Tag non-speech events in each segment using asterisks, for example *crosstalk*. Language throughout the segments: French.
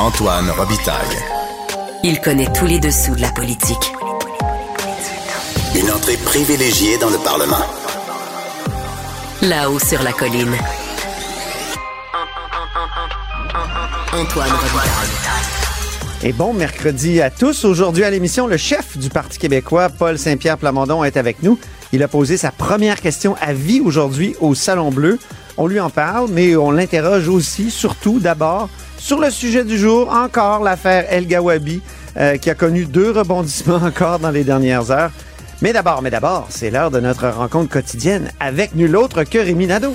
Antoine Robitaille. Il connaît tous les dessous de la politique. Une entrée privilégiée dans le Parlement. Là-haut sur la colline. Antoine Robitaille. Et bon mercredi à tous. Aujourd'hui à l'émission, le chef du Parti québécois, Paul Saint-Pierre Plamondon, est avec nous. Il a posé sa première question à vie aujourd'hui au Salon Bleu. On lui en parle, mais on l'interroge aussi, surtout d'abord, sur le sujet du jour, encore l'affaire El Gawabi, euh, qui a connu deux rebondissements *laughs* encore dans les dernières heures. Mais d'abord, mais d'abord, c'est l'heure de notre rencontre quotidienne avec nul autre que Rémi Nadeau.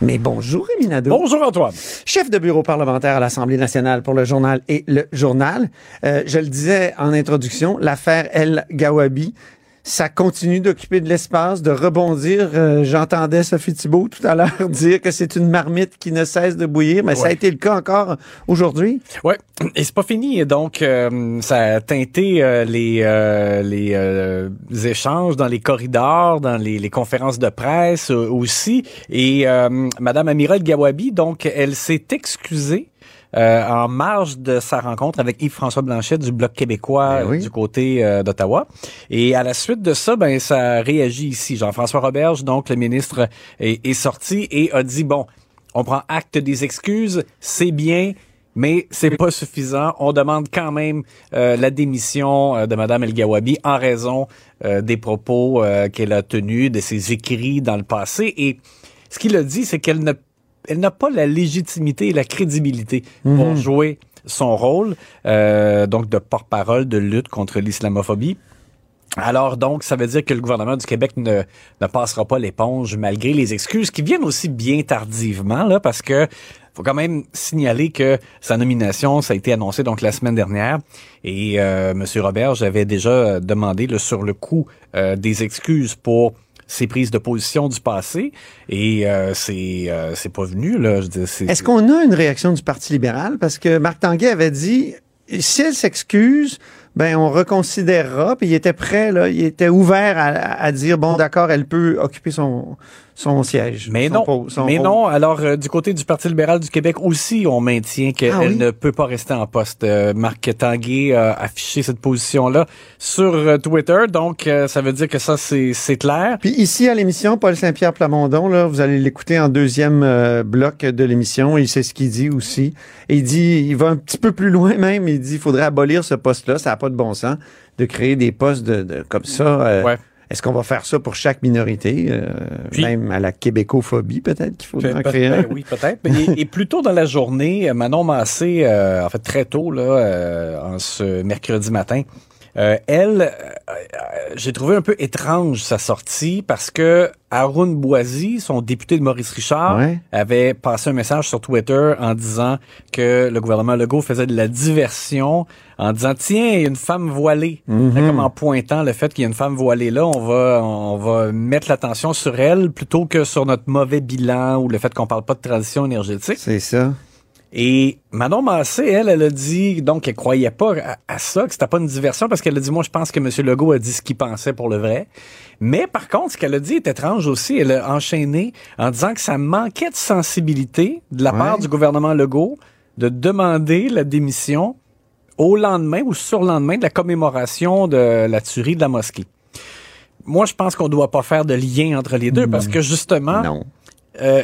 Mais bonjour Rémi Nadeau. Bonjour, Antoine. chef de bureau parlementaire à l'Assemblée nationale pour le journal et le journal. Euh, je le disais en introduction, l'affaire El Gawabi, ça continue d'occuper de l'espace, de rebondir. Euh, J'entendais Sophie Thibault tout à l'heure *laughs* dire que c'est une marmite qui ne cesse de bouillir, mais ça a été le cas encore aujourd'hui. Ouais, et c'est pas fini. Donc, euh, ça a teinté euh, les les échanges dans les corridors, dans les, les conférences de presse aussi. Et Madame Amira El Gawabi, donc, elle s'est excusée. Euh, en marge de sa rencontre avec Yves-François Blanchet du Bloc québécois Ben oui. du côté euh, d'Ottawa. Et à la suite de ça, ben ça réagit ici. Jean-François Roberge, donc le ministre, est, est sorti et a dit bon, on prend acte des excuses, c'est bien, mais c'est pas suffisant. On demande quand même euh, la démission euh, de Madame El Gawabi en raison euh, des propos euh, qu'elle a tenus, de ses écrits dans le passé. Et ce qu'il a dit, c'est qu'elle ne elle n'a pas la légitimité et la crédibilité pour jouer son rôle, euh, donc de porte-parole de lutte contre l'islamophobie. Alors donc, ça veut dire que le gouvernement du Québec ne, ne passera pas l'éponge malgré les excuses qui viennent aussi bien tardivement, là, parce que faut quand même signaler que sa nomination, ça a été annoncé donc la semaine dernière, et euh, M. Robert, j'avais déjà demandé là, sur le coup euh, des excuses pour ses prises de position du passé, et euh, c'est euh, c'est pas venu Est-ce qu'on a une réaction du Parti libéral? Parce que Marc Tanguay avait dit, si elle s'excuse, ben on reconsidérera. Puis il était prêt, là, il était ouvert à dire, bon, d'accord, elle peut occuper son, son siège. Mais son non, son mais non. Alors euh, du côté du Parti libéral du Québec aussi, on maintient qu'elle Ah oui? ne peut pas rester en poste. Euh, Marc Tanguay a affiché cette position-là sur euh, Twitter, donc euh, ça veut dire que ça c'est clair. Puis ici à l'émission, Paul Saint-Pierre Plamondon, là, vous allez l'écouter en deuxième euh, bloc de l'émission. Il sait ce qu'il dit aussi. Et il dit, il va un petit peu plus loin même. Il dit, il faudrait abolir ce poste-là. Ça n'a pas de bon sens de créer des postes de, de- comme ça. Euh, Ouais. Est-ce qu'on va faire ça pour chaque minorité, euh, Puis- même à la québécophobie peut-être qu'il faudrait en créer un? ben oui, peut-être. Et, et plus tôt dans la journée, Manon Massé, euh, en fait très tôt, là, euh, en ce mercredi matin, euh, elle, euh, euh, j'ai trouvé un peu étrange sa sortie parce que Haroun Boisy, son député de Maurice Richard, Ouais. avait passé un message sur Twitter en disant que le gouvernement Legault faisait de la diversion en disant tiens il y a une femme voilée Fait comme en pointant le fait qu'il y a une femme voilée là on va on va mettre l'attention sur elle plutôt que sur notre mauvais bilan ou le fait qu'on parle pas de transition énergétique C'est ça. Et Manon Massé, elle, elle a dit donc qu'elle croyait pas à, à ça, que c'était pas une diversion, parce qu'elle a dit moi je pense que M. Legault a dit ce qu'il pensait pour le vrai. Mais par contre, ce qu'elle a dit est étrange aussi. Elle a enchaîné en disant que ça manquait de sensibilité de la Ouais. part du gouvernement Legault de demander la démission au lendemain ou sur le lendemain de la commémoration de la tuerie de la mosquée. Moi, je pense qu'on doit pas faire de lien entre les deux parce que justement, Non. euh,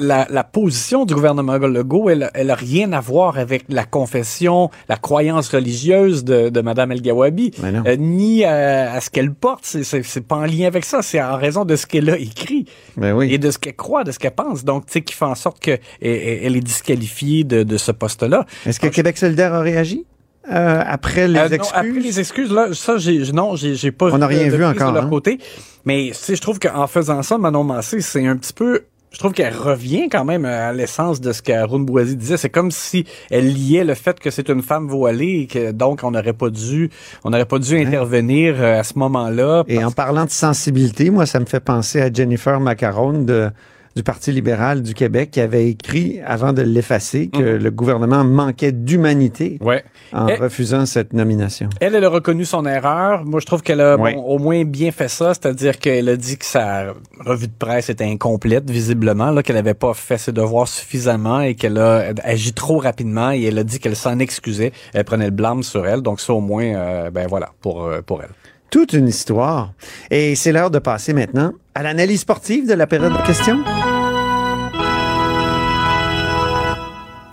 la, la position du gouvernement Legault, elle, elle a rien à voir avec la confession, la croyance religieuse de, de Madame El Gawabi, euh, ni à, à ce qu'elle porte. C'est, c'est, c'est pas en lien avec ça. C'est en raison de ce qu'elle a écrit Ben oui. et de ce qu'elle croit, de ce qu'elle pense. Donc, tu sais, qui fait en sorte qu'elle elle est disqualifiée de, de ce poste-là. Est-ce que Québec solidaire a réagi euh, après les Euh, non, excuses? après les excuses, là, ça, j'ai, non, j'ai, j'ai pas On n'a rien vu encore, de leur hein? côté. Mais, tu sais, je trouve qu'en faisant ça, Manon Massé, c'est un petit peu, je trouve qu'elle revient quand même à l'essence de ce qu'Arun Boisy disait. C'est comme si elle liait le fait que c'est une femme voilée et que donc on n'aurait pas dû, on n'aurait pas dû intervenir euh, à ce moment-là. Et en parlant de sensibilité, moi, ça me fait penser à Jennifer Macaron de, du Parti libéral du Québec qui avait écrit, avant de l'effacer, que le gouvernement manquait d'humanité Ouais. en refusant cette nomination. Elle, elle a reconnu son erreur. Moi, je trouve qu'elle a bon, au moins bien fait ça, c'est-à-dire qu'elle a dit que sa revue de presse était incomplète, visiblement, là, qu'elle n'avait pas fait ses devoirs suffisamment et qu'elle a agi trop rapidement et elle a dit qu'elle s'en excusait. Elle prenait le blâme sur elle, donc ça au moins, euh, ben voilà, pour euh, pour elle. Toute une histoire. Et c'est l'heure de passer maintenant à l'analyse sportive de la période de questions?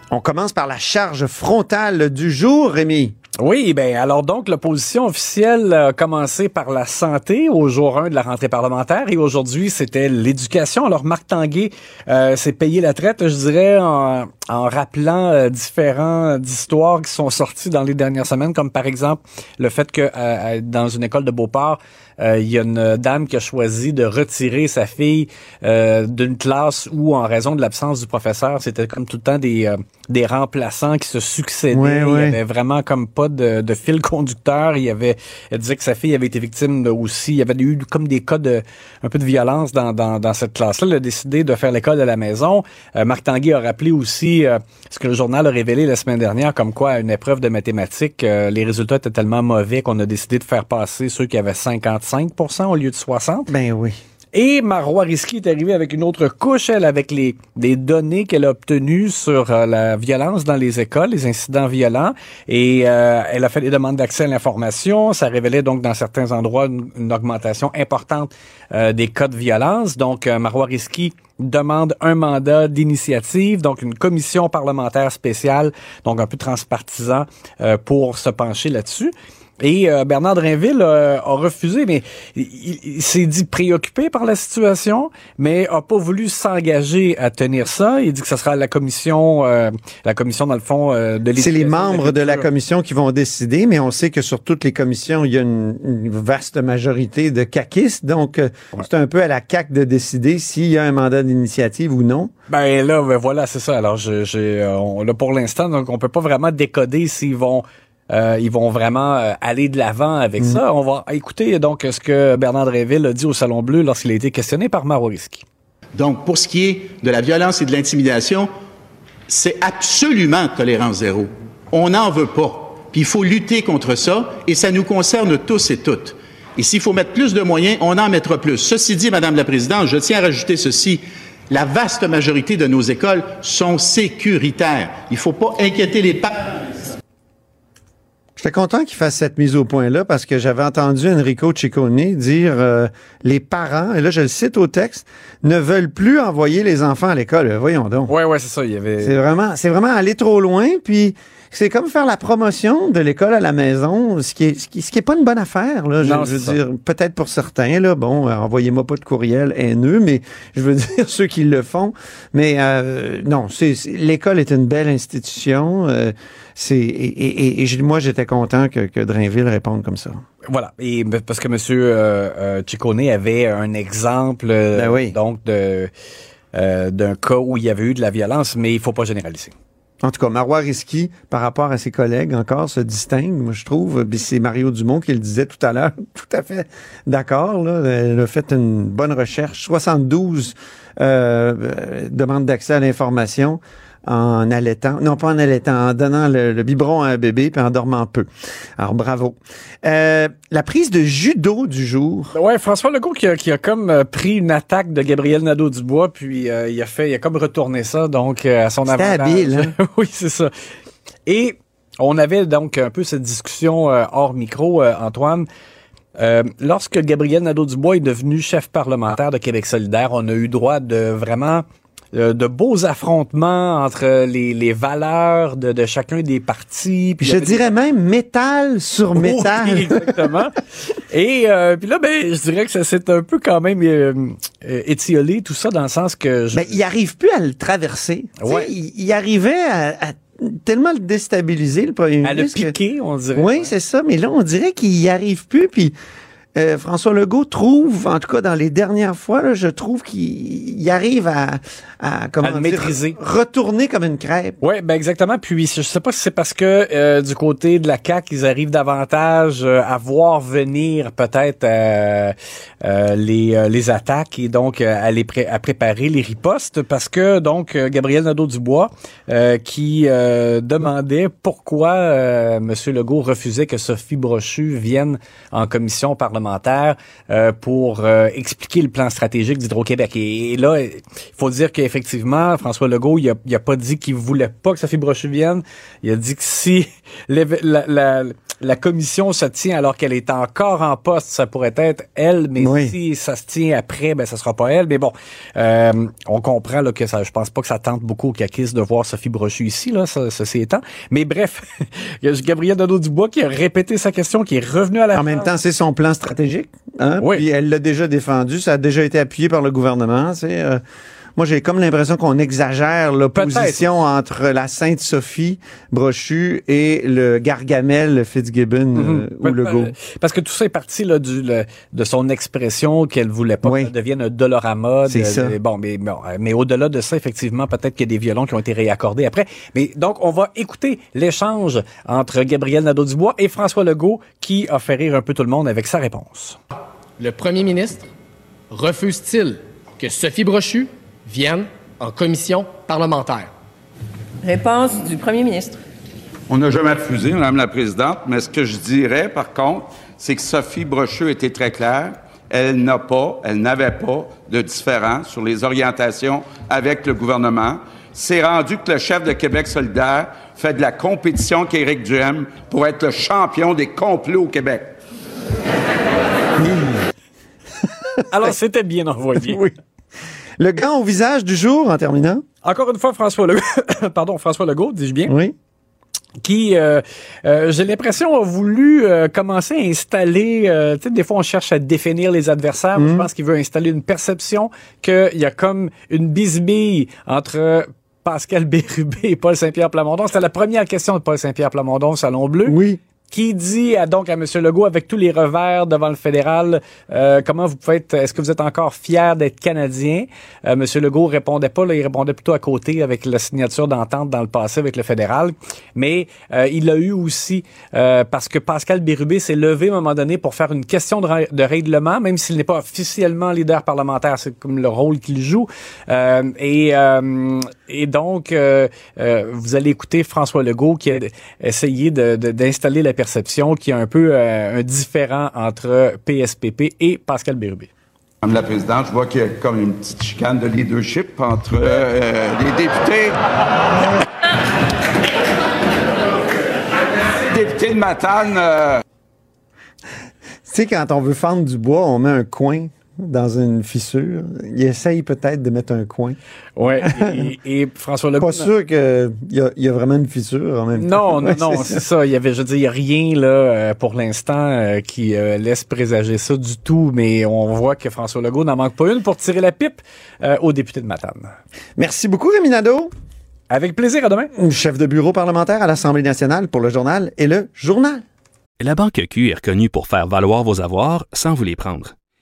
On commence par la charge frontale du jour, Rémi. Oui, ben alors donc l'opposition officielle a commencé par la santé au jour 1 de la rentrée parlementaire et aujourd'hui c'était l'éducation. Alors Marc Tanguay euh, s'est payé la traite, je dirais, en, rappelant euh, différents histoires qui sont sorties dans les dernières semaines, comme par exemple le fait que euh, dans une école de Beauport, il y a une dame qui a choisi de retirer sa fille euh, d'une classe où, en raison de l'absence du professeur, c'était comme tout le temps des, euh, des remplaçants qui se succédaient. Ouais, Il y avait vraiment comme pas de, de fil conducteur. Il y avait, elle disait que sa fille avait été victime de aussi. Il y avait eu comme des cas de un peu de violence dans, dans, dans cette classe-là. Elle a décidé de faire l'école à la maison. Euh, Marc Tanguay a rappelé aussi euh, ce que le journal a révélé la semaine dernière, comme quoi à une épreuve de mathématiques, euh, les résultats étaient tellement mauvais qu'on a décidé de faire passer ceux qui avaient 55 au lieu de 60. Ben oui. Et Marois Risky est arrivée avec une autre couche, elle, avec les, les données qu'elle a obtenues sur euh, la violence dans les écoles, les incidents violents. Et euh, elle a fait des demandes d'accès à l'information. Ça révélait donc dans certains endroits une, une augmentation importante euh, des cas de violence. Donc, euh, Marois Risky demande un mandat d'initiative, donc une commission parlementaire spéciale, donc un peu transpartisan, euh, pour se pencher là-dessus. Et euh, Bernard Drinville euh, a refusé, mais il, s'est dit préoccupé par la situation, mais a pas voulu s'engager à tenir ça. Il dit que ce sera la commission, euh, la commission dans le fond euh, de C'est les membres de la commission qui vont décider, mais on sait que sur toutes les commissions, il y a une, une vaste majorité de caquistes. Donc, euh, c'est un peu à la CAC de décider s'il y a un mandat d'initiative ou non. Ben là, ben voilà, c'est ça. Alors, je, j'ai, euh, on, là pour l'instant, donc on peut pas vraiment décoder s'ils vont. Euh, ils vont vraiment euh, aller de l'avant avec ça. On va écouter donc ce que Bernard Dréville a dit au Salon Bleu lorsqu'il a été questionné par Maro Risky. Donc, pour ce qui est de la violence et de l'intimidation, c'est absolument tolérance zéro. On n'en veut pas. Puis il faut lutter contre ça et ça nous concerne tous et toutes. Et s'il faut mettre plus de moyens, on en mettra plus. Ceci dit, Madame la Présidente, je tiens à rajouter ceci. La vaste majorité de nos écoles sont sécuritaires. Il ne faut pas inquiéter les parents. J'étais content qu'il fasse cette mise au point-là parce que j'avais entendu Enrico Ciccone dire euh, les parents, et là je le cite au texte, ne veulent plus envoyer les enfants à l'école. Voyons donc. Ouais, ouais, c'est ça. Il y avait. C'est vraiment, c'est vraiment aller trop loin, puis c'est comme faire la promotion de l'école à la maison, ce qui est, ce qui, ce qui est pas une bonne affaire, là. Je, Non, je veux ça. dire, peut-être pour certains, là, bon, euh, envoyez-moi pas de courriel haineux, mais je veux *laughs* dire ceux qui le font. Mais euh, non, c'est, l'école est une belle institution. euh, c'est et, et, et- moi j'étais content que, que Drainville réponde comme ça. Voilà. Et parce que Monsieur euh, euh, Ciccone avait un exemple, Ben oui. donc de euh, d'un cas où il y avait eu de la violence, mais il faut pas généraliser. En tout cas, Marois Risky, par rapport à ses collègues encore, se distingue, moi, je trouve. C'est Mario Dumont qui le disait tout à l'heure. *laughs* Tout à fait d'accord. Elle a fait une bonne recherche. 72 euh, euh, demandes d'accès à l'information en allaitant, non pas en allaitant, en donnant le, le biberon à un bébé puis en dormant peu. Alors bravo. Euh, la prise de judo du jour. Ouais, François Legault qui a, qui a comme euh, pris une attaque de Gabriel Nadeau-Dubois, puis euh, il a fait, il a comme retourné ça, donc à son avantage. habile, hein? *laughs* oui, c'est ça. Et on avait donc un peu cette discussion euh, hors micro, euh, Antoine. Euh, lorsque Gabriel Nadeau-Dubois est devenu chef parlementaire de Québec solidaire, on a eu droit de vraiment euh, de beaux affrontements entre les, les valeurs de, de chacun des partis. Puis Je dirais même métal sur métal. *laughs* Exactement. Et euh, puis là, ben, je dirais que ça s'est un peu quand même euh, euh, étiolé tout ça dans le sens que je, Ben, il arrive plus à le traverser. Ouais. Il, il arrivait à, à tellement le déstabiliser, le premier à le que- piquer, on dirait. Oui, c'est ça. Mais là, on dirait qu'il y arrive plus. Puis euh, François Legault trouve, en tout cas dans les dernières fois, là, je trouve qu'il il arrive à, à, comment À le dire, maîtriser. retourner comme une crêpe. Oui, ben exactement. Puis je sais pas si c'est parce que euh, du côté de la CAQ, ils arrivent davantage euh, à voir venir peut-être les, les attaques et donc à, les pré- à préparer les ripostes parce que donc Gabriel Nadeau-Dubois qui demandait pourquoi M. Legault refusait que Sophie Brochu vienne en commission parlementaire euh, pour euh, expliquer le plan stratégique d'Hydro-Québec. Et, là, il faut dire qu'effectivement, François Legault, il a, il a pas dit qu'il voulait pas que Sophie Brochu vienne. Il a dit que si *laughs* la, la commission se tient alors qu'elle est encore en poste, ça pourrait être elle, mais Oui. si ça se tient après, ben ça sera pas elle. Mais bon, euh, on comprend là, que ça, je pense pas que ça tente beaucoup au caquistes de voir Sophie Brochu ici, là, ça, ceci étant. Mais bref, *laughs* il y a Gabriel Nadeau-Dubois qui a répété sa question, qui est revenu à la En même temps, c'est son plan stratégique. Hein? Oui. Puis elle l'a déjà défendu. Ça a déjà été appuyé par le gouvernement. C'est, euh, moi, j'ai comme l'impression qu'on exagère l'opposition entre la Sainte Sophie Brochu et le Gargamel Fitzgibbon euh, ou Legault. euh, Parce que tout ça est parti là, du, le- de son expression qu'elle voulait pas Oui. que ça devienne un dolorama. C'est de- ça. de- bon, mais, bon, euh, mais au-delà de ça, effectivement, peut-être qu'il y a des violons qui ont été réaccordés après. Mais donc, on va écouter l'échange entre Gabriel Nadeau-Dubois et François Legault qui a fait rire un peu tout le monde avec sa réponse. Le premier ministre refuse-t-il que Sophie Brochu vienne en commission parlementaire? Réponse du premier ministre. On n'a jamais refusé, Madame la Présidente, mais ce que je dirais, par contre, c'est que Sophie Brochu était très claire. Elle n'a pas, elle n'avait pas de différence sur les orientations avec le gouvernement. C'est rendu que le chef de Québec solidaire fait de la compétition qu'Éric Duhem pour être le champion des complots au Québec. *laughs* Alors, c'était bien envoyé. Oui. Le gant au visage du jour, en terminant. Encore une fois, François Legault, *coughs* pardon, François Legault, dis-je bien, Oui. qui, euh, euh, j'ai l'impression, a voulu euh, commencer à installer, euh, tu sais, des fois on cherche à définir les adversaires, Mhm. je pense qu'il veut installer une perception qu'il y a comme une bisbille entre Pascal Bérubé et Paul Saint-Pierre Plamondon. C'était la première question de Paul Saint-Pierre Plamondon au Salon Bleu. Oui. Qui dit à, donc à M. Legault, avec tous les revers devant le fédéral, euh, comment vous pouvez être, est-ce que vous êtes encore fier d'être Canadien? Euh, M. Legault répondait pas, là, il répondait plutôt à côté avec la signature d'entente dans le passé avec le fédéral. Mais euh, il l'a eu aussi euh, parce que Pascal Bérubé s'est levé à un moment donné pour faire une question de, de règlement, même s'il n'est pas officiellement leader parlementaire, c'est comme le rôle qu'il joue. Euh, et, euh, et donc, euh, euh, vous allez écouter François Legault qui a essayé de- de- d'installer la perception qui est un peu euh, un différent entre PSPP et Pascal Bérubé. Madame la Présidente, je vois qu'il y a comme une petite chicane de leadership entre euh, les députés. *laughs* Député de Matane, euh, Tu sais, quand on veut fendre du bois, on met un coin dans une fissure. Il essaye peut-être de mettre un coin. Ouais. et, et François Legault. Pas sûr qu'il y a, y a vraiment une fissure en même temps. Non, non, *laughs* Ouais, non, c'est c'est ça. Il y avait, je veux dire, il y a rien là euh, pour l'instant euh, qui euh, laisse présager ça du tout, mais on voit que François Legault n'en manque pas une pour tirer la pipe euh, aux députés de Matane. Merci beaucoup, Rémi Nadeau. Avec plaisir, à demain. Chef de bureau parlementaire à l'Assemblée nationale pour le journal et le journal. La Banque Q est reconnue pour faire valoir vos avoirs sans vous les prendre.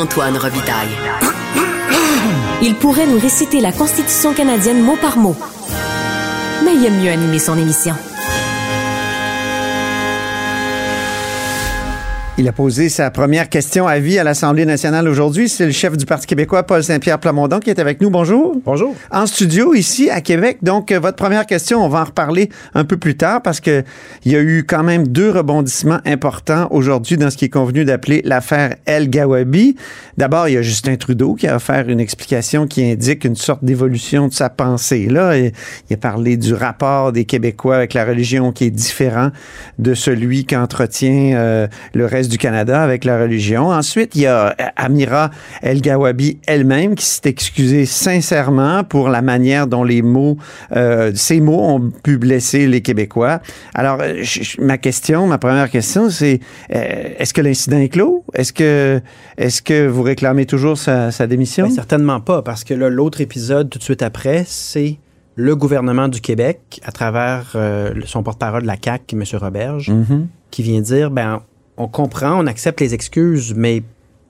Antoine Robitaille. *coughs* Il pourrait nous réciter la Constitution canadienne mot par mot. Mais il aime mieux animer son émission. Il a posé sa première question à vie à l'Assemblée nationale aujourd'hui. C'est le chef du Parti québécois, Paul Saint-Pierre Plamondon, qui est avec nous. Bonjour. Bonjour. En studio, ici, à Québec. Donc, euh, votre première question, on va en reparler un peu plus tard parce que il y a eu quand même deux rebondissements importants aujourd'hui dans ce qui est convenu d'appeler l'affaire El Gawabi. D'abord, il y a Justin Trudeau qui a offert une explication qui indique une sorte d'évolution de sa pensée. Là, il a parlé du rapport des Québécois avec la religion qui est différent de celui qu'entretient euh, le reste du Canada avec la religion. Ensuite, il y a euh, Amira El Gawabi elle-même qui s'est excusée sincèrement pour la manière dont les mots, euh, ces mots ont pu blesser les Québécois. Alors, euh, ma question, ma première question, c'est est-ce que l'incident est clos? Est-ce que, est-ce que vous réclamez toujours sa, sa démission? Ben, Certainement pas, parce que l'autre épisode tout de suite après, c'est le gouvernement du Québec, à travers euh, son porte-parole de la CAQ, M. Roberge, mm -hmm. qui vient dire ben on comprend, on accepte les excuses, mais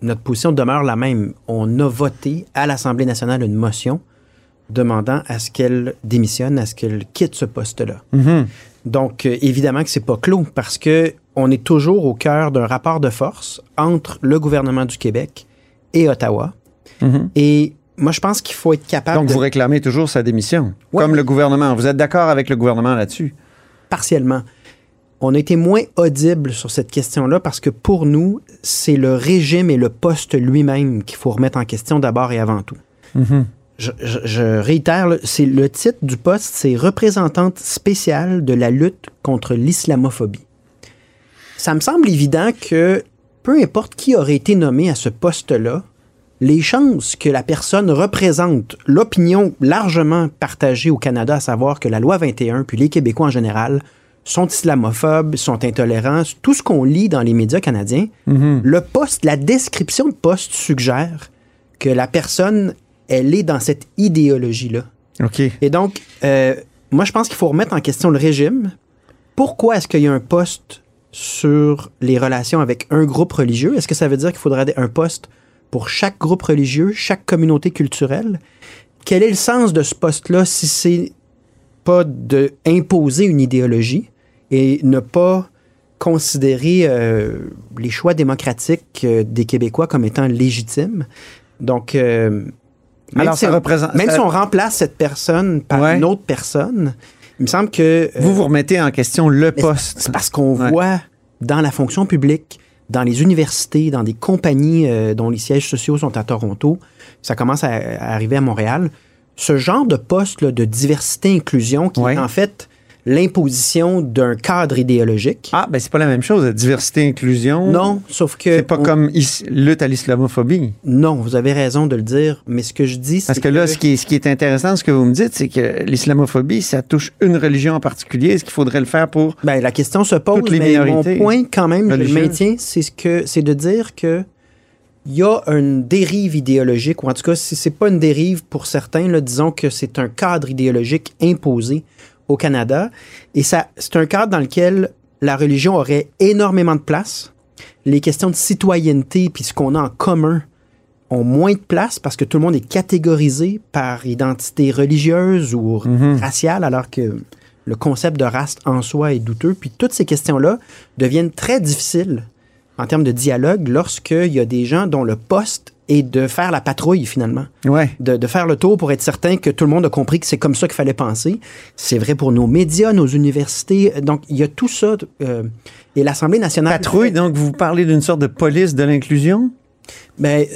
notre position demeure la même. On a voté à l'Assemblée nationale une motion demandant à ce qu'elle démissionne, à ce qu'elle quitte ce poste-là. Mm -hmm. Donc, euh, évidemment que c'est pas clos parce que on est toujours au cœur d'un rapport de force entre le gouvernement du Québec et Ottawa. Mm -hmm. Et moi, je pense qu'il faut être capable. Donc, de... vous réclamez toujours sa démission, ouais. comme le gouvernement. Vous êtes d'accord avec le gouvernement là-dessus? Partiellement. On a été moins audible sur cette question-là parce que pour nous, c'est le régime et le poste lui-même qu'il faut remettre en question d'abord et avant tout. Mm -hmm. je, je, je, réitère, c'est le titre du poste, c'est représentante spéciale de la lutte contre l'islamophobie. Ça me semble évident que peu importe qui aurait été nommé à ce poste-là, les chances que la personne représente l'opinion largement partagée au Canada, à savoir que la loi 21, puis les Québécois en général, sont islamophobes, sont intolérants, tout ce qu'on lit dans les médias canadiens, mm -hmm. le poste, la description de poste suggère que la personne, elle est dans cette idéologie-là. OK. Et donc, euh, moi, je pense qu'il faut remettre en question le régime. Pourquoi est-ce qu'il y a un poste sur les relations avec un groupe religieux? Est-ce que ça veut dire qu'il faudrait un poste pour chaque groupe religieux, chaque communauté culturelle? Quel est le sens de ce poste-là si c'est pas de imposer une idéologie et ne pas considérer euh, les choix démocratiques euh, des Québécois comme étant légitimes? Donc, euh, même, Alors, si, ça représente, même ça... si on remplace cette personne par ouais. une autre personne, il me semble que... vous vous remettez en question le poste. C'est parce qu'on ouais. voit dans la fonction publique dans les universités, dans des compagnies dont les sièges sociaux sont à Toronto, ça commence à, à arriver à Montréal, ce genre de poste là, de diversité-inclusion qui est en fait l'imposition d'un cadre idéologique. Ah, ben c'est pas la même chose, diversité-inclusion. Non, sauf que... C'est pas on... comme lutte à l'islamophobie. Non, vous avez raison de le dire, mais ce que je dis, c'est Parce que là, que... Ce, qui est, ce qui est intéressant, ce que vous me dites, c'est que l'islamophobie, ça touche une religion en particulier. Est-ce qu'il faudrait le faire pour ben, La question se pose, toutes les mais minorités mon point, quand même, religieuses. je le maintiens, c'est ce que, c'est de dire que il y a une dérive idéologique, ou en tout cas, si c'est pas une dérive pour certains, là, disons que c'est un cadre idéologique imposé au Canada. Et ça, c'est un cadre dans lequel la religion aurait énormément de place. Les questions de citoyenneté puis ce qu'on a en commun ont moins de place parce que tout le monde est catégorisé par identité religieuse ou Mm-hmm. mm -hmm. raciale, alors que le concept de race en soi est douteux. Puis toutes ces questions-là deviennent très difficiles en termes de dialogue lorsqu'il y a des gens dont le poste est de faire la patrouille finalement. Ouais. De, de, faire le tour pour être certain que tout le monde a compris que c'est comme ça qu'il fallait penser. C'est vrai pour nos médias, nos universités. Donc, il y a tout ça. Euh, et l'Assemblée nationale... Patrouille, donc vous parlez d'une sorte de police de l'inclusion? Ben,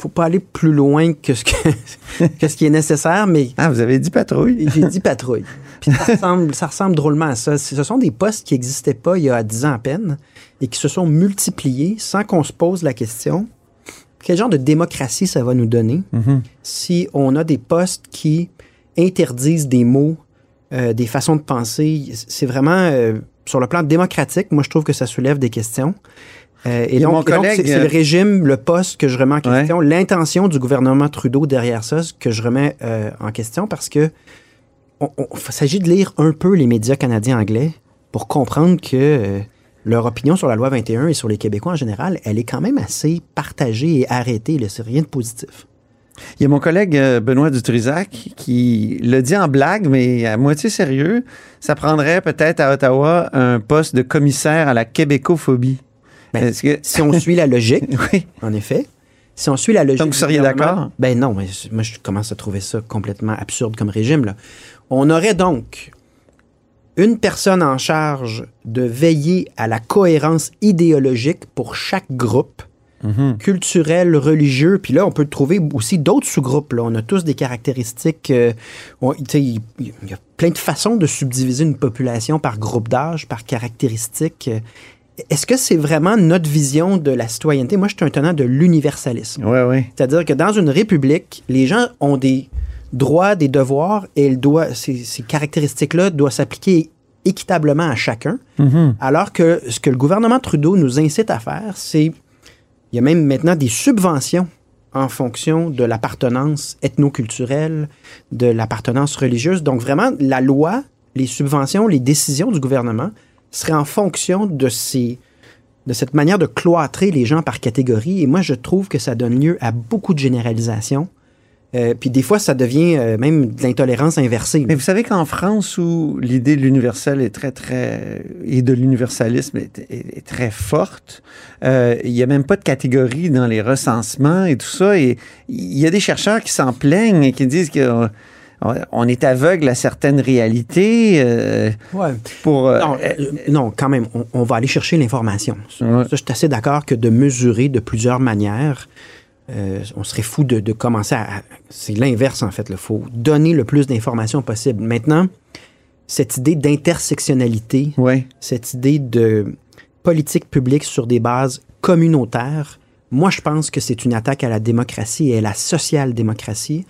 faut pas aller plus loin que ce, que, *laughs* que ce qui est nécessaire, mais... Ah, vous avez dit patrouille? J'ai dit patrouille. Puis ça ressemble, ça ressemble drôlement à ça. Ce sont des postes qui n'existaient pas il y a 10 ans à peine et qui se sont multipliés sans qu'on se pose la question quel genre de démocratie ça va nous donner mm -hmm. si on a des postes qui interdisent des mots, euh, des façons de penser? C'est vraiment, euh, sur le plan démocratique, moi je trouve que ça soulève des questions. Euh, et, et, donc, collègue... c'est le régime, le poste que je remets en question, ouais. l'intention du gouvernement Trudeau derrière ça, que je remets en question parce que il s'agit de lire un peu les médias canadiens anglais pour comprendre que leur opinion sur la loi 21 et sur les Québécois en général, elle est quand même assez partagée et arrêtée. C'est rien de positif. Il y a mon collègue euh, Benoît Dutrisac qui le dit en blague, mais à moitié sérieux. Ça prendrait peut-être à Ottawa un poste de commissaire à la québécophobie. Ben, que- Si on suit la logique, *laughs* Oui. en effet. Si on suit la logique. Donc, vous seriez d'accord? Ben non, mais moi, je commence à trouver ça complètement absurde comme régime. Là. On aurait donc une personne en charge de veiller à la cohérence idéologique pour chaque groupe culturel, religieux. Puis là, on peut trouver aussi d'autres sous-groupes. On a tous des caractéristiques. euh, il y a plein de façons de subdiviser une population par groupe d'âge, par caractéristiques. Est-ce que c'est vraiment notre vision de la citoyenneté? Moi, je suis un tenant de l'universalisme. Ouais, ouais. C'est-à-dire que dans une république, les gens ont des droits, des devoirs, et elles doivent- ces, ces caractéristiques-là doivent s'appliquer équitablement à chacun. Alors que ce que le gouvernement Trudeau nous incite à faire, c'est il y a même maintenant des subventions en fonction de l'appartenance ethnoculturelle, de l'appartenance religieuse. Donc vraiment, la loi, les subventions, les décisions du gouvernement seraient en fonction de ces de cette manière de cloîtrer les gens par catégorie. Et moi, je trouve que ça donne lieu à beaucoup de généralisations. Euh, puis des fois, ça devient euh, même de l'intolérance inversée. Mais vous savez qu'en France, où l'idée de l'universel est très, très. et de l'universalisme est, est- est très forte, euh, il n'y a même pas de catégorie dans les recensements et tout ça. Et il y a des chercheurs qui s'en plaignent et qui disent qu'on on est aveugle à certaines réalités. euh, Ouais. pour, euh, Non, euh, non, quand même, on, on va aller chercher l'information. Ouais. ça, je suis assez d'accord que de mesurer de plusieurs manières, euh, on serait fou de, de commencer à... c'est l'inverse, en fait. Il faut donner le plus d'informations possible. Maintenant, cette idée d'intersectionnalité, ouais. cette idée de politique publique sur des bases communautaires, moi, je pense que c'est une attaque à la démocratie et à la social-démocratie,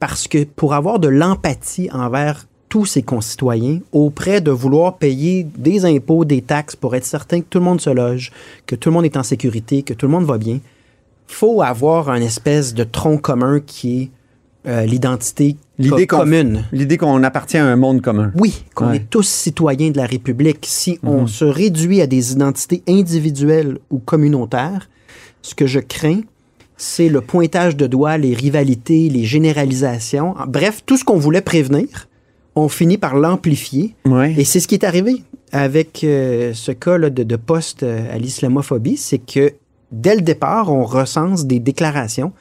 parce que pour avoir de l'empathie envers tous ses concitoyens, auprès de vouloir payer des impôts, des taxes pour être certain que tout le monde se loge, que tout le monde est en sécurité, que tout le monde va bien, faut avoir un espèce de tronc commun qui est euh, l'identité L'idée qu'on- commune. L'idée qu'on appartient à un monde commun. Oui, qu'on Ouais. est tous citoyens de la République. Si on Mhm. se réduit à des identités individuelles ou communautaires, ce que je crains, c'est le pointage de doigts, les rivalités, les généralisations. En- Bref, tout ce qu'on voulait prévenir, on finit par l'amplifier. Ouais. Et c'est ce qui est arrivé avec euh, ce cas là, de, de poste euh, à l'islamophobie, c'est que dès le départ, on recense des déclarations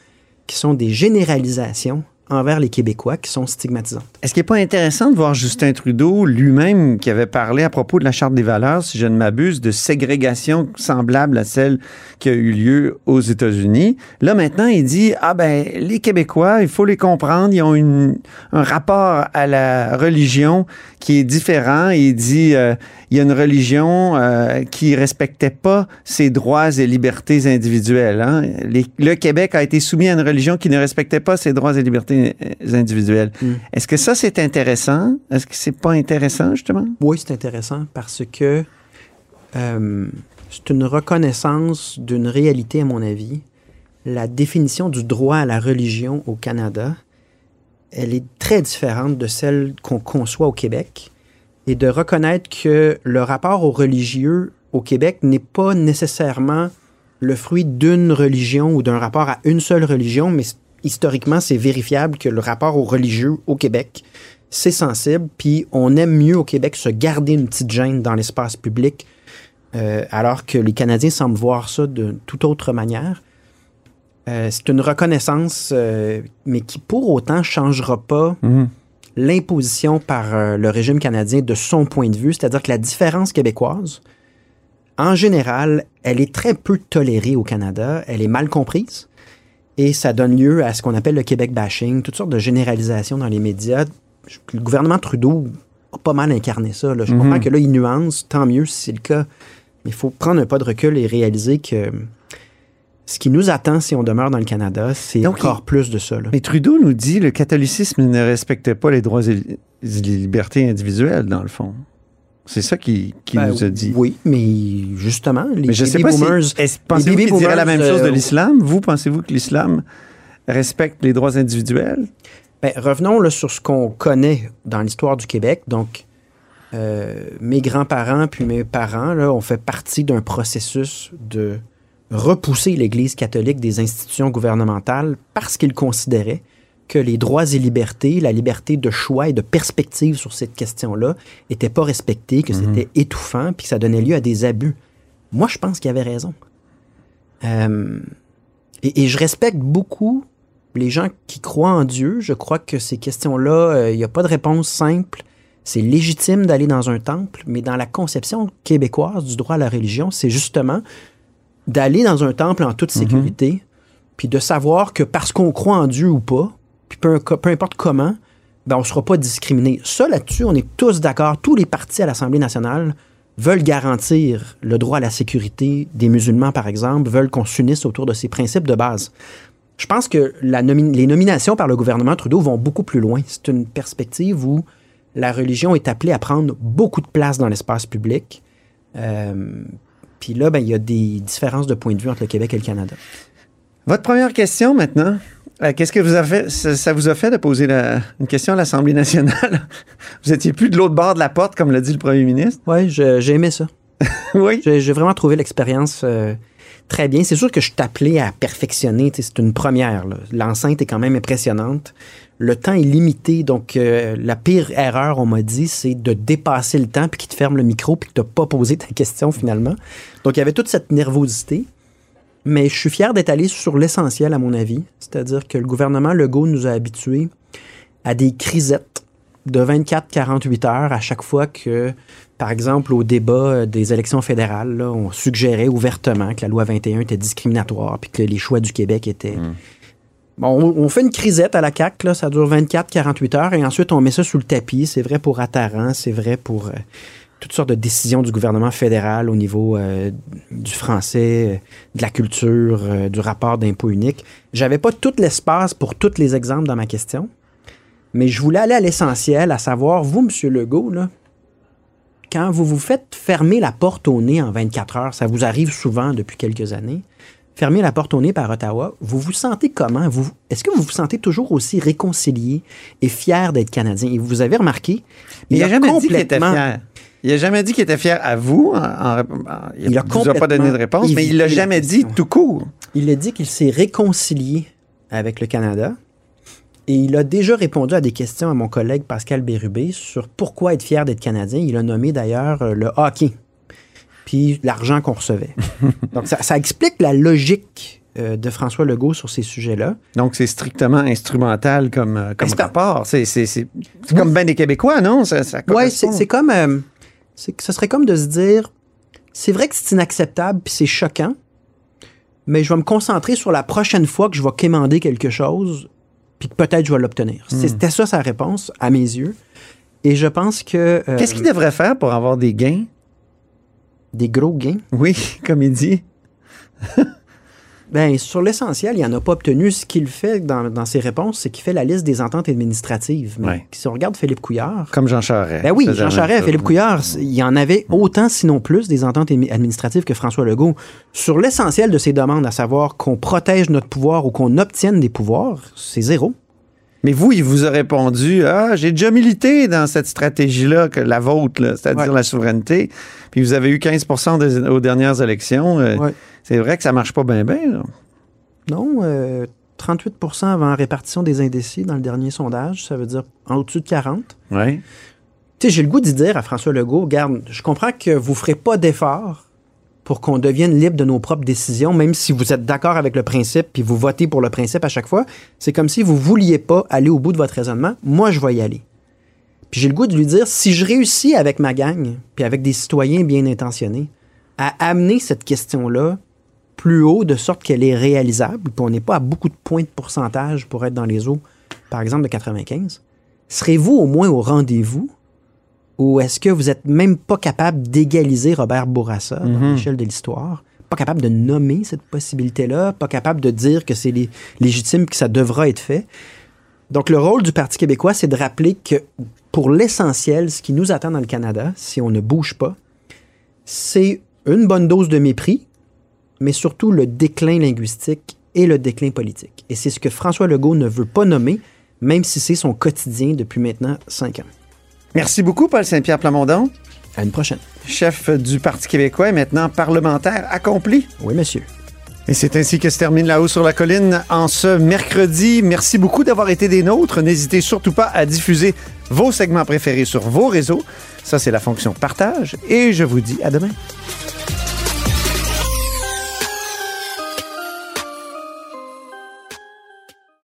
qui sont des généralisations envers les Québécois qui sont stigmatisantes. Est-ce qu'il n'est pas intéressant de voir Justin Trudeau lui-même qui avait parlé à propos de la Charte des valeurs, si je ne m'abuse, de ségrégation semblable à celle qui a eu lieu aux États-Unis? Là, maintenant, il dit, ah ben, les Québécois, il faut les comprendre, ils ont un rapport à la religion qui est différent. Il dit, euh, il y a une religion euh, qui respectait pas ses droits et libertés individuelles. hein. Les- le Québec a été soumis à une religion qui ne respectait pas ses droits et libertés euh, individuelles. Est-ce que ça, c'est intéressant? Est-ce que c'est pas intéressant, justement? Oui, c'est intéressant parce que euh, c'est une reconnaissance d'une réalité, à mon avis. La définition du droit à la religion au Canada, elle est très différente de celle qu'on conçoit au Québec. Et de reconnaître que le rapport aux religieux au Québec n'est pas nécessairement le fruit d'une religion ou d'un rapport à une seule religion, mais historiquement, c'est vérifiable que le rapport aux religieux au Québec, c'est sensible, puis on aime mieux au Québec se garder une petite gêne dans l'espace public, euh, alors que les Canadiens semblent voir ça de toute autre manière. Euh, c'est une reconnaissance, euh, mais qui pour autant changera pas l'imposition par euh, le régime canadien de son point de vue, c'est-à-dire que la différence québécoise, en général, elle est très peu tolérée au Canada, elle est mal comprise, et ça donne lieu à ce qu'on appelle le Québec bashing, toutes sortes de généralisations dans les médias. Le gouvernement Trudeau a pas mal incarné ça. là. Je Mhm. comprends que là, il nuance, tant mieux si c'est le cas, mais il faut prendre un pas de recul et réaliser que ce qui nous attend si on demeure dans le Canada, c'est encore plus de ça. là. Mais Trudeau nous dit le catholicisme ne respecte pas les droits et les libertés individuelles, dans le fond. C'est ça qu'il qu'il Ben, nous a dit. Oui, mais justement, les Mais je sais pas si- boomers. est-ce- les Pensez-vous baby qu'il dirait la même chose de euh, l'islam? Vous, pensez-vous que l'islam respecte les droits individuels? Ben, revenons là, sur ce qu'on connaît dans l'histoire du Québec. Donc, euh, mes grands-parents puis mes parents là, ont fait partie d'un processus de repousser l'Église catholique des institutions gouvernementales parce qu'ils considéraient que les droits et libertés, la liberté de choix et de perspective sur cette question-là n'étaient pas respectés, que c'était étouffant, puis que ça donnait lieu à des abus. Moi, je pense qu'il avait raison. Euh, et, et je respecte beaucoup les gens qui croient en Dieu. Je crois que ces questions-là, euh, il n'y a pas de réponse simple. C'est légitime d'aller dans un temple, mais dans la conception québécoise du droit à la religion, c'est justement d'aller dans un temple en toute sécurité, puis de savoir que parce qu'on croit en Dieu ou pas, puis peu, peu importe comment, ben on ne sera pas discriminé. Ça, là-dessus, on est tous d'accord. Tous les partis à l'Assemblée nationale veulent garantir le droit à la sécurité des musulmans, par exemple, veulent qu'on s'unisse autour de ces principes de base. Je pense que la nomi- les nominations par le gouvernement Trudeau vont beaucoup plus loin. C'est une perspective où la religion est appelée à prendre beaucoup de place dans l'espace public. Euh, Puis là, ben, il y a des différences de point de vue entre le Québec et le Canada. Votre première question maintenant. Euh, Qu'est-ce que vous a fait, ça, ça vous a fait de poser la- une question à l'Assemblée nationale? *laughs* vous étiez plus de l'autre bord de la porte, comme l'a dit le premier ministre? Oui, j'ai aimé ça. *laughs* oui? J'ai vraiment trouvé l'expérience euh, très bien. C'est sûr que je t'appelais à perfectionner. C'est une première. L'enceinte est quand même impressionnante. Le temps est limité. Donc, euh, la pire erreur, on m'a dit, c'est de dépasser le temps puis qu'il te ferme le micro puis que tu pas posé ta question finalement. Donc, il y avait toute cette nervosité. Mais je suis fier d'être allé sur l'essentiel, à mon avis. C'est-à-dire que le gouvernement Legault nous a habitués à des crisettes de 24-48 heures à chaque fois que, par exemple, au débat euh, des élections fédérales, on suggérait ouvertement que la loi 21 était discriminatoire puis que les choix du Québec étaient. On, fait une crisette à la là, ça dure 24-48 heures et ensuite on met ça sous le tapis. C'est vrai pour Attaran, c'est vrai pour euh, toutes sortes de décisions du gouvernement fédéral au niveau euh, du français, euh, de la culture, du rapport d'impôt unique. J'avais pas tout l'espace pour tous les exemples dans ma question, mais je voulais aller à l'essentiel, à savoir, vous, M. Legault, quand vous vous faites fermer la porte au nez en 24 heures, ça vous arrive souvent depuis quelques années, fermer la porte au nez par Ottawa, vous vous sentez comment? Vous, est-ce que vous vous sentez toujours aussi réconcilié et fier d'être Canadien? Et vous avez remarqué, Mais il n'a jamais dit qu'il était fier. Il n'a jamais dit qu'il était fier à vous. en- en- en- il ne vous a pas donné de réponse, mais il l'a évité la jamais dit tout court. Il a dit qu'il s'est réconcilié avec le Canada et il a déjà répondu à des questions à mon collègue Pascal Bérubé sur pourquoi être fier d'être Canadien. Il a nommé d'ailleurs euh, le hockey, puis l'argent qu'on recevait. *laughs* Donc ça, ça explique la logique euh, de François Legault sur ces sujets-là. Donc, c'est strictement instrumental comme, euh, comme Ben, rapport. C'est c'est- c'est- c'est comme ben des Québécois, non? Ça, ça Ouais, c'est comme. euh, ce serait comme de se dire c'est vrai que c'est inacceptable puis c'est choquant, mais je vais me concentrer sur la prochaine fois que je vais quémander quelque chose puis que peut-être je vais l'obtenir. Hmm. C'était ça sa réponse, à mes yeux. Et je pense que. euh, Qu'est-ce qu'il devrait faire pour avoir des gains? Des gros gains? Oui, *laughs* comme il dit. *laughs* Ben, sur l'essentiel, il n'en a pas obtenu. Ce qu'il fait dans, dans ses réponses, c'est qu'il fait la liste des ententes administratives. Mais Ouais. si on regarde Philippe Couillard, Comme Jean Charest. Ben oui, Jean Charest. Philippe Couillard, il y en avait autant, sinon plus, des ententes administratives que François Legault. Sur l'essentiel de ces demandes, à savoir qu'on protège notre pouvoir ou qu'on obtienne des pouvoirs, c'est zéro. Mais vous, il vous a répondu Ah, j'ai déjà milité dans cette stratégie-là, que la vôtre, c'est-à-dire Ouais. la souveraineté. Puis vous avez eu 15 des- aux dernières élections. Euh, Ouais. C'est vrai que ça marche pas bien, bien. Non, euh, 38% avant répartition des indécis dans le dernier sondage, ça veut dire en au-dessus de 40. Oui. Tu sais, j'ai le goût d'y dire à François Legault, regarde, je comprends que vous ferez pas d'efforts pour qu'on devienne libre de nos propres décisions, même si vous êtes d'accord avec le principe puis vous votez pour le principe à chaque fois. C'est comme si vous vouliez pas aller au bout de votre raisonnement. Moi, je vais y aller. Puis j'ai le goût de lui dire, si je réussis avec ma gang, puis avec des citoyens bien intentionnés, à amener cette question-là plus haut de sorte qu'elle est réalisable, puis on n'est pas à beaucoup de points de pourcentage pour être dans les eaux, par exemple de 95, serez-vous au moins au rendez-vous ou est-ce que vous n'êtes même pas capable d'égaliser Robert Bourassa dans Mhm. l'échelle de l'histoire? Pas capable de nommer cette possibilité-là, pas capable de dire que c'est lé- légitime, que ça devra être fait. Donc, le rôle du Parti québécois, c'est de rappeler que pour l'essentiel, ce qui nous attend dans le Canada, si on ne bouge pas, c'est une bonne dose de mépris, mais surtout le déclin linguistique et le déclin politique. Et c'est ce que François Legault ne veut pas nommer, même si c'est son quotidien depuis maintenant cinq ans. Merci beaucoup, Paul Saint-Pierre Plamondon. À une prochaine. Chef du Parti québécois et maintenant parlementaire accompli. Oui, monsieur. Et c'est ainsi que se termine La Haut sur la Colline en ce mercredi. Merci beaucoup d'avoir été des nôtres. N'hésitez surtout pas à diffuser vos segments préférés sur vos réseaux. Ça, c'est la fonction partage. Et je vous dis à demain.